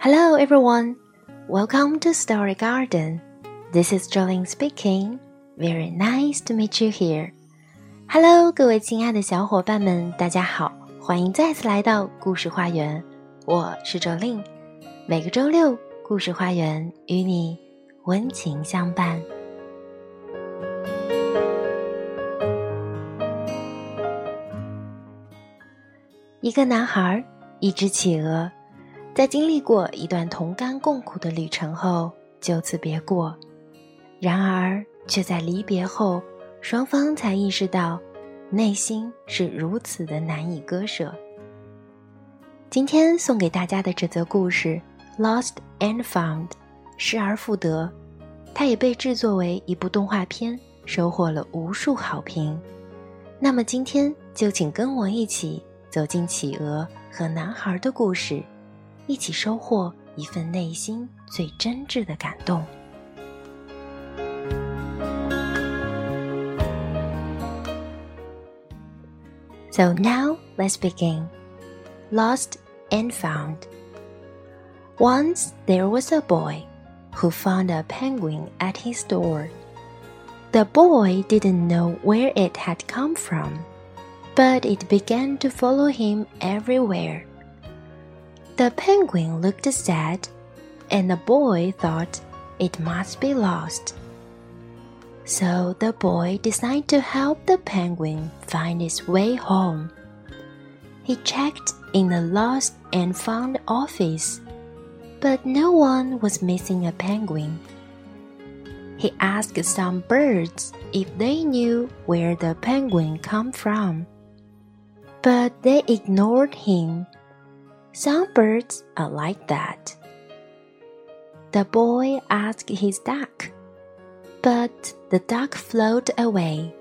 Hello, everyone. Welcome to Story Garden. This is Jolene speaking. Very nice to meet you here. Hello，各位亲爱的小伙伴们，大家好，欢迎再次来到故事花园。我是 Jolene。每个周六，故事花园与你温情相伴。一个男孩，一只企鹅。在经历过一段同甘共苦的旅程后，就此别过。然而，却在离别后，双方才意识到，内心是如此的难以割舍。今天送给大家的这则故事《Lost and Found》，失而复得，它也被制作为一部动画片，收获了无数好评。那么，今天就请跟我一起走进企鹅和男孩的故事。一起收获一份内心最真挚的感动。So now let's begin. Lost and found. Once there was a boy who found a penguin at his door. The boy didn't know where it had come from, but it began to follow him everywhere. The penguin looked sad, and the boy thought it must be lost. So the boy decided to help the penguin find its way home. He checked in the lost and found office, but no one was missing a penguin. He asked some birds if they knew where the penguin come from, but they ignored him some birds are like that. The boy asked his duck, but the duck floated away.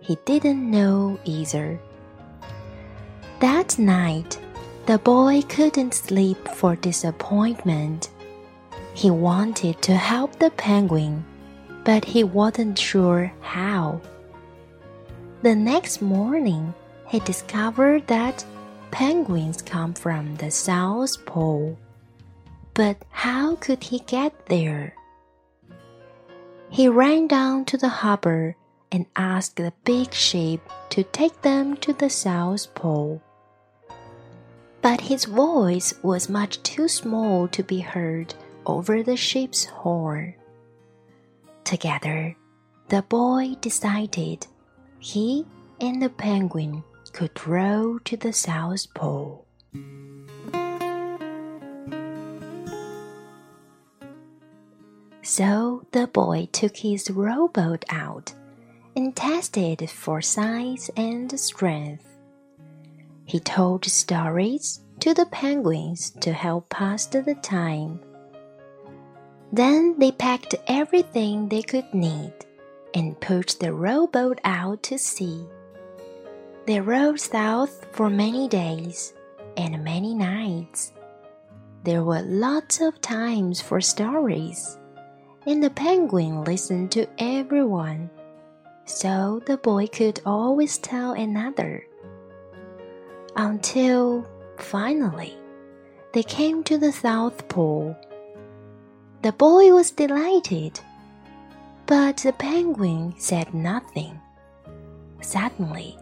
He didn't know either. That night, the boy couldn't sleep for disappointment. He wanted to help the penguin, but he wasn't sure how. The next morning, he discovered that penguins come from the South Pole. But how could he get there? He ran down to the harbor and asked the big ship to take them to the South Pole. But his voice was much too small to be heard over the ship's horn. Together, the boy decided he and the penguin could row to the South Pole. So the boy took his rowboat out and tested for size and strength. He told stories to the penguins to help pass the time. Then they packed everything they could need and put the rowboat out to sea. They rowed south for many days and many nights. There were lots of times for stories, and the penguin listened to everyone, so the boy could always tell another. Until finally, they came to the South Pole. The boy was delighted, but the penguin said nothing. Suddenly,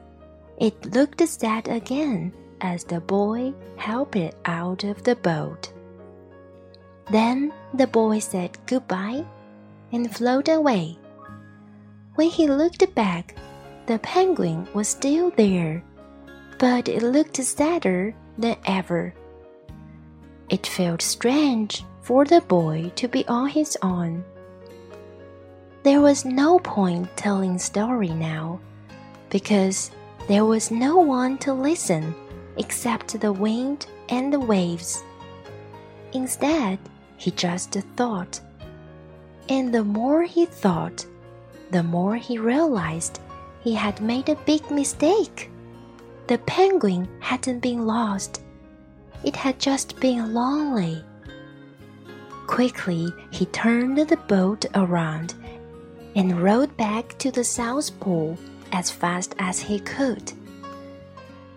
it looked sad again as the boy helped it out of the boat. Then the boy said goodbye and floated away. When he looked back, the penguin was still there, but it looked sadder than ever. It felt strange for the boy to be on his own. There was no point telling story now, because there was no one to listen except the wind and the waves. Instead, he just thought. And the more he thought, the more he realized he had made a big mistake. The penguin hadn't been lost, it had just been lonely. Quickly, he turned the boat around and rowed back to the South Pole as fast as he could.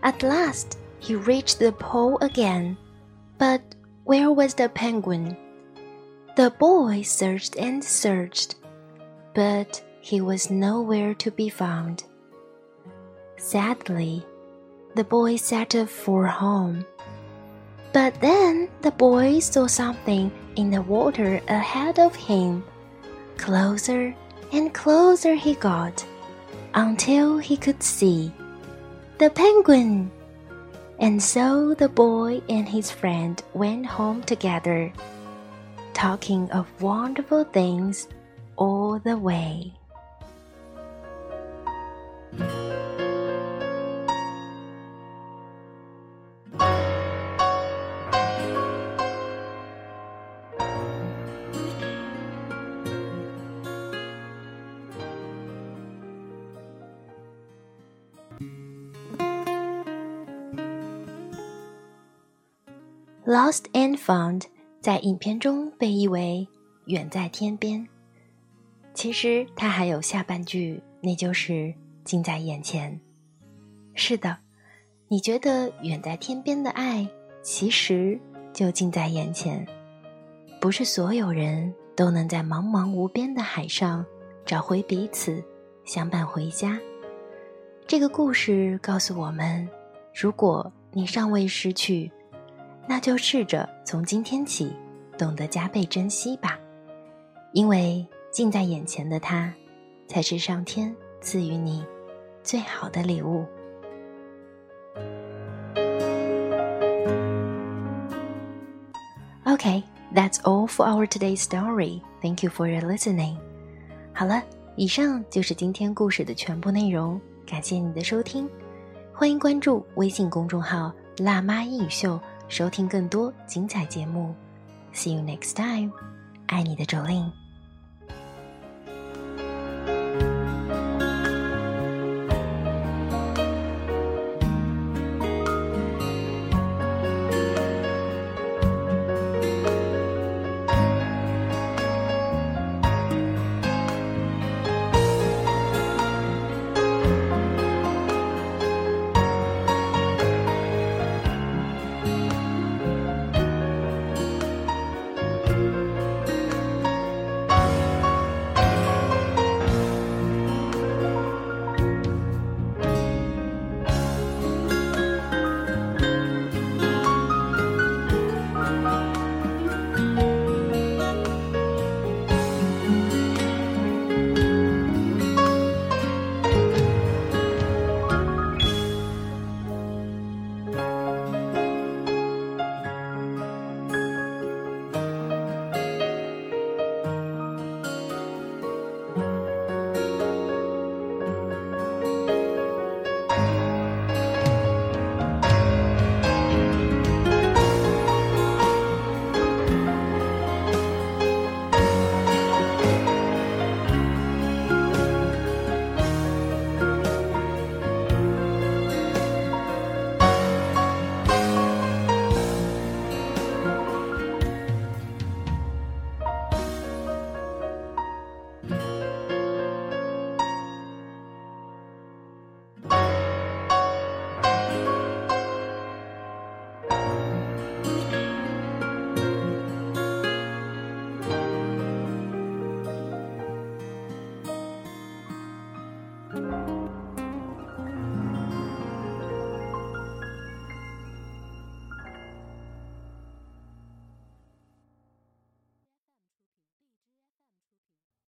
At last, he reached the pole again, but Where was the penguin? The boy searched and searched, but he was nowhere to be found. Sadly, the boy set off for home. But then the boy saw something in the water ahead of him. Closer and closer he got until he could see the penguin. And so the boy and his friend went home together, talking of wonderful things all the way. Lost and found 在影片中被译为“远在天边”，其实它还有下半句，那就是“近在眼前”。是的，你觉得远在天边的爱，其实就近在眼前。不是所有人都能在茫茫无边的海上找回彼此，相伴回家。这个故事告诉我们：如果你尚未失去，那就试着从今天起，懂得加倍珍惜吧，因为近在眼前的他，才是上天赐予你最好的礼物。Okay, that's all for our today's story. Thank you for your listening. 好了，以上就是今天故事的全部内容，感谢你的收听，欢迎关注微信公众号“辣妈英语秀”。收听更多精彩节目，See you next time，爱你的周令。